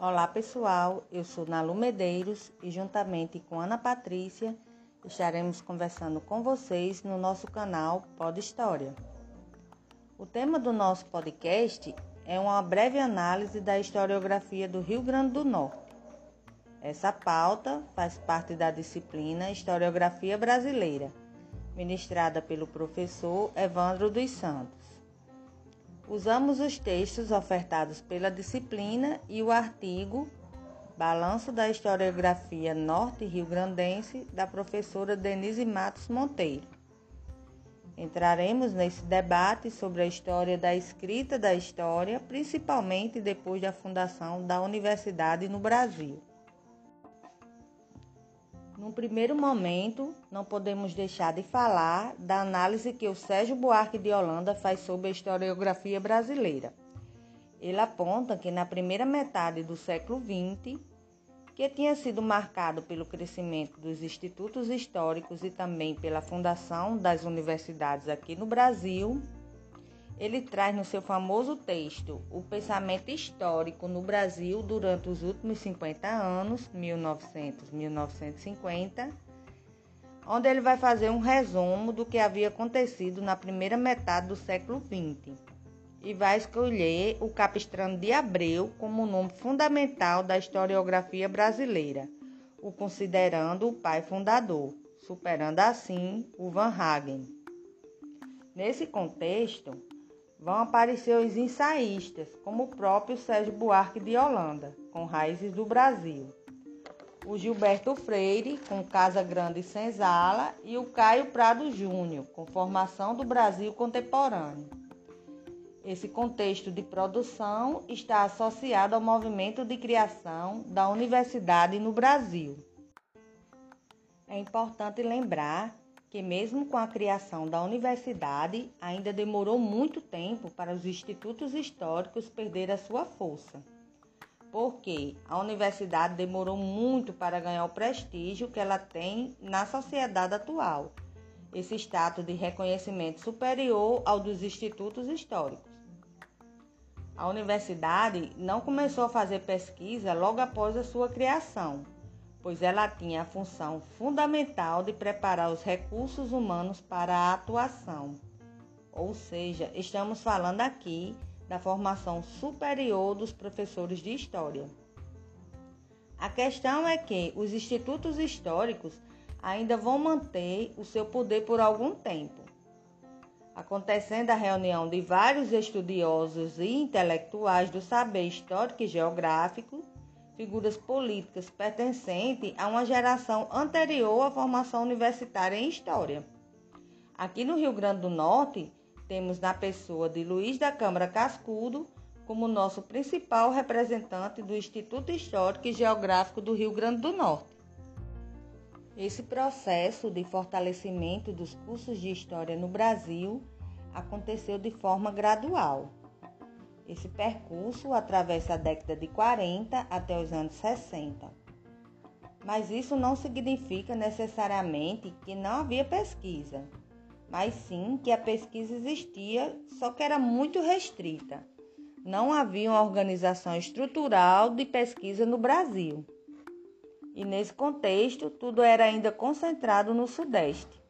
Olá pessoal, eu sou Nalu Medeiros e juntamente com Ana Patrícia estaremos conversando com vocês no nosso canal Pod História. O tema do nosso podcast é uma breve análise da historiografia do Rio Grande do Norte. Essa pauta faz parte da disciplina Historiografia Brasileira, ministrada pelo professor Evandro dos Santos. Usamos os textos ofertados pela disciplina e o artigo Balanço da Historiografia Norte-Rio-Grandense da professora Denise Matos Monteiro. Entraremos nesse debate sobre a história da escrita da história, principalmente depois da fundação da universidade no Brasil. Num primeiro momento, não podemos deixar de falar da análise que o Sérgio Buarque de Holanda faz sobre a historiografia brasileira. Ele aponta que na primeira metade do século XX, que tinha sido marcado pelo crescimento dos institutos históricos e também pela fundação das universidades aqui no Brasil, ele traz no seu famoso texto o pensamento histórico no Brasil durante os últimos 50 anos, 1900-1950, onde ele vai fazer um resumo do que havia acontecido na primeira metade do século XX e vai escolher o Capistrano de Abreu como nome fundamental da historiografia brasileira, o considerando o pai fundador, superando assim o Van Hagen. Nesse contexto, vão aparecer os ensaístas, como o próprio Sérgio Buarque de Holanda, com raízes do Brasil, o Gilberto Freire, com Casa Grande e Senzala, e o Caio Prado Júnior, com Formação do Brasil Contemporâneo. Esse contexto de produção está associado ao movimento de criação da universidade no Brasil. É importante lembrar que, mesmo com a criação da universidade, ainda demorou muito tempo para os institutos históricos perder a sua força. Porque a universidade demorou muito para ganhar o prestígio que ela tem na sociedade atual, esse status de reconhecimento superior ao dos institutos históricos. A universidade não começou a fazer pesquisa logo após a sua criação, pois ela tinha a função fundamental de preparar os recursos humanos para a atuação. Ou seja, estamos falando aqui da formação superior dos professores de história. A questão é que os institutos históricos ainda vão manter o seu poder por algum tempo acontecendo a reunião de vários estudiosos e intelectuais do saber histórico e geográfico, figuras políticas pertencentes a uma geração anterior à formação universitária em História. Aqui no Rio Grande do Norte, temos na pessoa de Luiz da Câmara Cascudo como nosso principal representante do Instituto Histórico e Geográfico do Rio Grande do Norte. Esse processo de fortalecimento dos cursos de história no Brasil aconteceu de forma gradual. Esse percurso atravessa a década de 40 até os anos 60. Mas isso não significa necessariamente que não havia pesquisa, mas sim que a pesquisa existia, só que era muito restrita. Não havia uma organização estrutural de pesquisa no Brasil. E nesse contexto, tudo era ainda concentrado no Sudeste,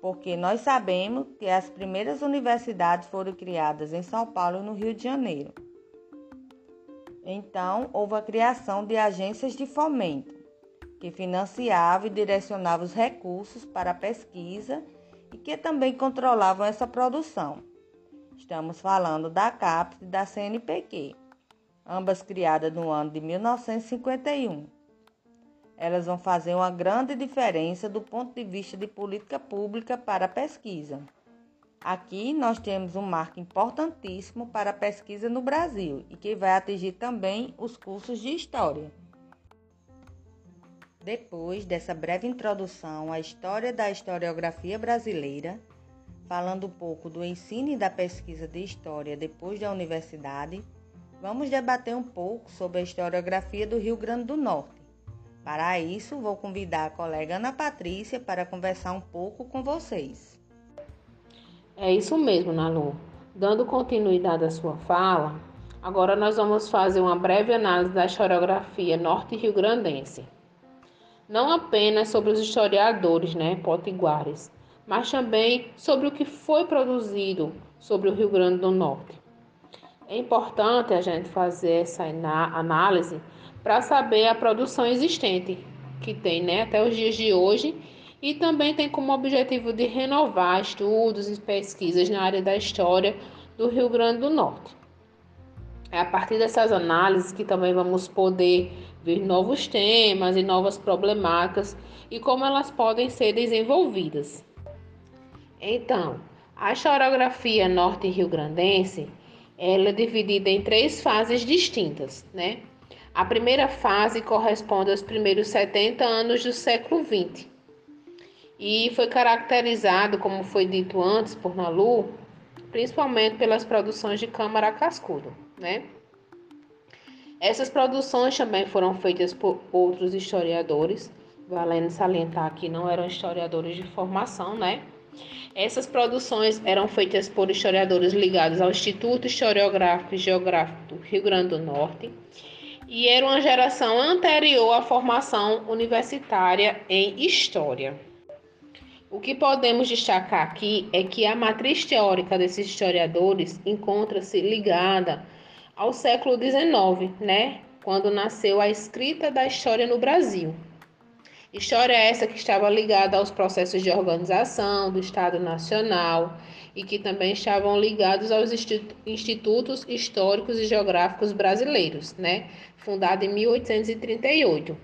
porque nós sabemos que as primeiras universidades foram criadas em São Paulo e no Rio de Janeiro. Então, houve a criação de agências de fomento, que financiavam e direcionavam os recursos para a pesquisa e que também controlavam essa produção. Estamos falando da CAPES e da CNPq, ambas criadas no ano de 1951 elas vão fazer uma grande diferença do ponto de vista de política pública para a pesquisa. Aqui nós temos um marco importantíssimo para a pesquisa no Brasil e que vai atingir também os cursos de História. Depois dessa breve introdução à história da historiografia brasileira, falando um pouco do ensino e da pesquisa de História depois da universidade, vamos debater um pouco sobre a historiografia do Rio Grande do Norte para isso, vou convidar a colega Ana Patrícia para conversar um pouco com vocês. É isso mesmo, Nalu. Dando continuidade à sua fala, Agora nós vamos fazer uma breve análise da historiografia norte-rio-grandense. Não apenas sobre os historiadores, né, potiguares, mas também sobre o que foi produzido sobre o Rio Grande do Norte. É importante a gente fazer essa análise para saber a produção existente que tem né, até os dias de hoje e também tem como objetivo de renovar estudos e pesquisas na área da história do Rio Grande do Norte. É a partir dessas análises que também vamos poder ver novos temas e novas problemáticas e como elas podem ser desenvolvidas. Então, a historiografia norte-rio-grandense é dividida em três fases distintas, né? A primeira fase corresponde aos primeiros 70 anos do século XX e foi caracterizado, como foi dito antes por Nalu, principalmente pelas produções de Câmara Cascudo, né? Essas produções também foram feitas por outros historiadores, valendo salientar que não eram historiadores de formação, né? Essas produções eram feitas por historiadores ligados ao Instituto Historiográfico e Geográfico do Rio Grande do Norte e era uma geração anterior à formação universitária em História. O que podemos destacar aqui é que a matriz teórica desses historiadores encontra-se ligada ao século XIX, né? quando nasceu a escrita da história no Brasil. História essa que estava ligada aos processos de organização do Estado Nacional e que também estavam ligados aos institutos históricos e geográficos brasileiros, né? fundado em 1838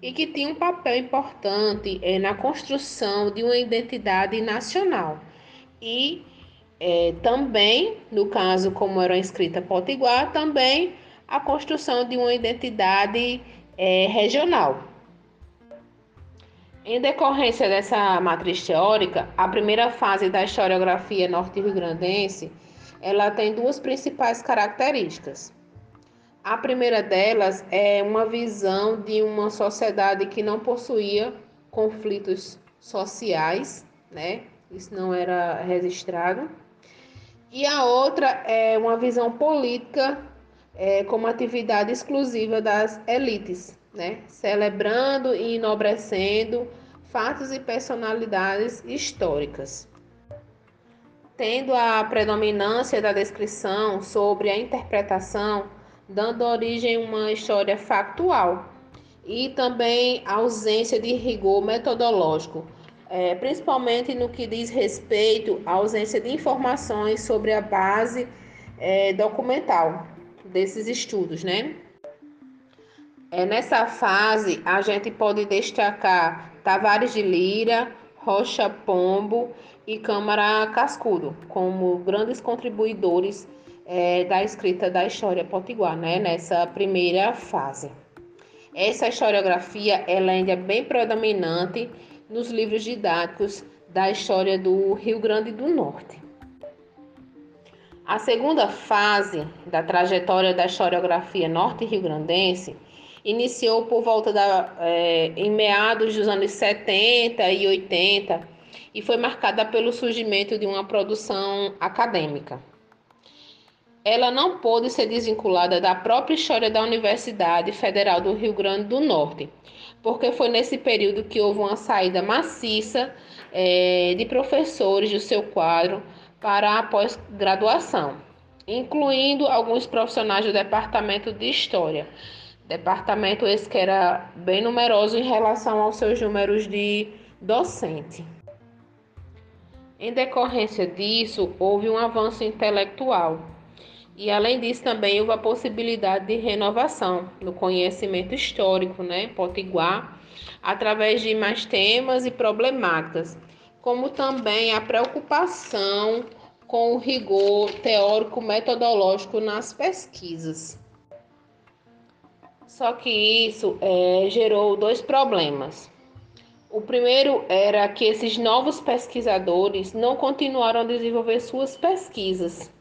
e que tinha um papel importante é, na construção de uma identidade nacional. E é, também, no caso, como era escrita potiguar, também a construção de uma identidade é, regional. Em decorrência dessa matriz teórica, a primeira fase da historiografia norte-rio-grandense, ela tem duas principais características. A primeira delas é uma visão de uma sociedade que não possuía conflitos sociais, né? Isso não era registrado. E a outra é uma visão política é, como atividade exclusiva das elites, né? Celebrando e enobrecendo fatos e personalidades históricas. Tendo a predominância da descrição sobre a interpretação dando origem a uma história factual e também ausência de rigor metodológico, é, principalmente no que diz respeito à ausência de informações sobre a base é, documental desses estudos, né? É, nessa fase, a gente pode destacar Tavares de Lira, Rocha Pombo e Câmara Cascudo como grandes contribuidores é, da escrita da história potiguar, né, nessa primeira fase. Essa historiografia ela ainda é bem predominante nos livros didáticos da história do Rio Grande do Norte. A segunda fase da trajetória da historiografia norte-rio-grandense iniciou por volta da, é, em meados dos anos 70 e 80 e foi marcada pelo surgimento de uma produção acadêmica ela não pôde ser desvinculada da própria história da Universidade Federal do Rio Grande do Norte, porque foi nesse período que houve uma saída maciça é, de professores do seu quadro para a pós-graduação, incluindo alguns profissionais do Departamento de História. Departamento esse que era bem numeroso em relação aos seus números de docente. Em decorrência disso, houve um avanço intelectual e além disso, também houve a possibilidade de renovação no conhecimento histórico, né, potiguar, através de mais temas e problemáticas, como também a preocupação com o rigor teórico-metodológico nas pesquisas. Só que isso é, gerou dois problemas. O primeiro era que esses novos pesquisadores não continuaram a desenvolver suas pesquisas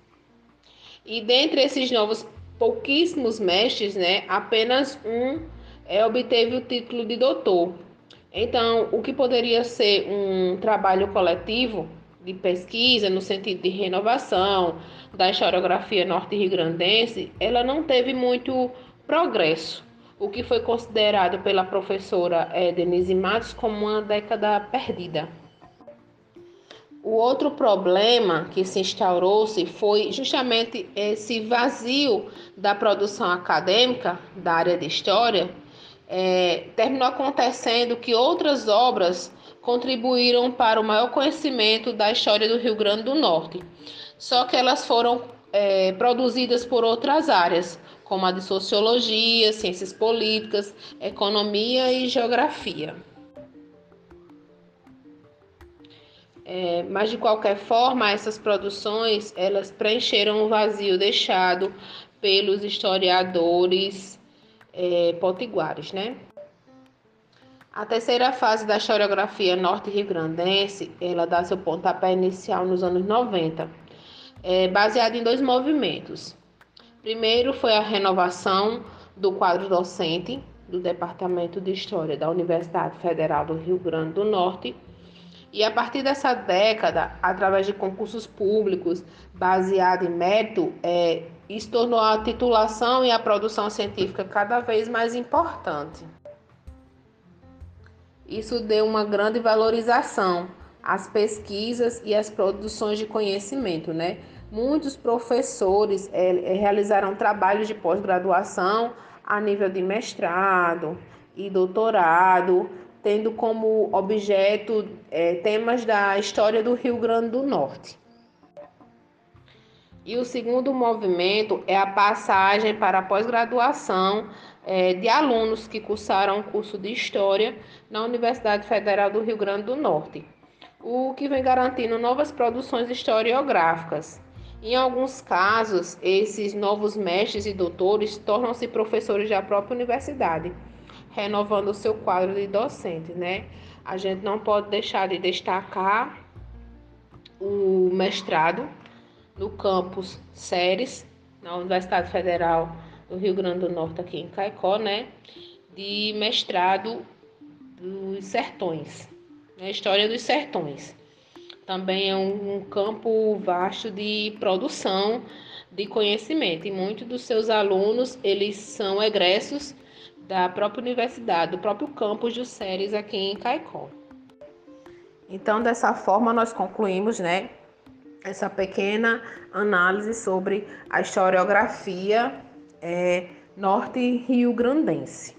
e dentre esses novos pouquíssimos mestres, né, apenas um é, obteve o título de doutor. Então, o que poderia ser um trabalho coletivo de pesquisa no sentido de renovação da historiografia norte-rio-grandense, ela não teve muito progresso, o que foi considerado pela professora é, Denise Matos como uma década perdida. O outro problema que se instaurou-se foi justamente esse vazio da produção acadêmica da área de história. É, terminou acontecendo que outras obras contribuíram para o maior conhecimento da história do Rio Grande do Norte, só que elas foram é, produzidas por outras áreas, como a de sociologia, ciências políticas, economia e geografia. É, mas de qualquer forma, essas produções elas preencheram o vazio deixado pelos historiadores é, potiguares, né? A terceira fase da historiografia norte-rio-grandense, ela dá seu pontapé inicial nos anos 90, é, baseada em dois movimentos. Primeiro foi a renovação do quadro docente do Departamento de História da Universidade Federal do Rio Grande do Norte, e a partir dessa década, através de concursos públicos baseado em mérito, é, isso tornou a titulação e a produção científica cada vez mais importante. Isso deu uma grande valorização às pesquisas e às produções de conhecimento, né? Muitos professores é, realizaram trabalhos de pós-graduação a nível de mestrado e doutorado, tendo como objeto é, temas da história do Rio Grande do Norte. E o segundo movimento é a passagem para a pós-graduação é, de alunos que cursaram o curso de História na Universidade Federal do Rio Grande do Norte, o que vem garantindo novas produções historiográficas. Em alguns casos, esses novos mestres e doutores tornam-se professores da própria universidade renovando o seu quadro de docentes, né? A gente não pode deixar de destacar o mestrado no campus Séries, na Universidade Federal do Rio Grande do Norte, aqui em Caicó, né? De mestrado dos sertões, né? História dos sertões. Também é um, campo vasto de produção de conhecimento e muitos dos seus alunos, eles são egressos da própria universidade, do próprio campus de Séries aqui em Caicó. Então, dessa forma, nós concluímos, né, essa pequena análise sobre a historiografia é, norte-rio-grandense.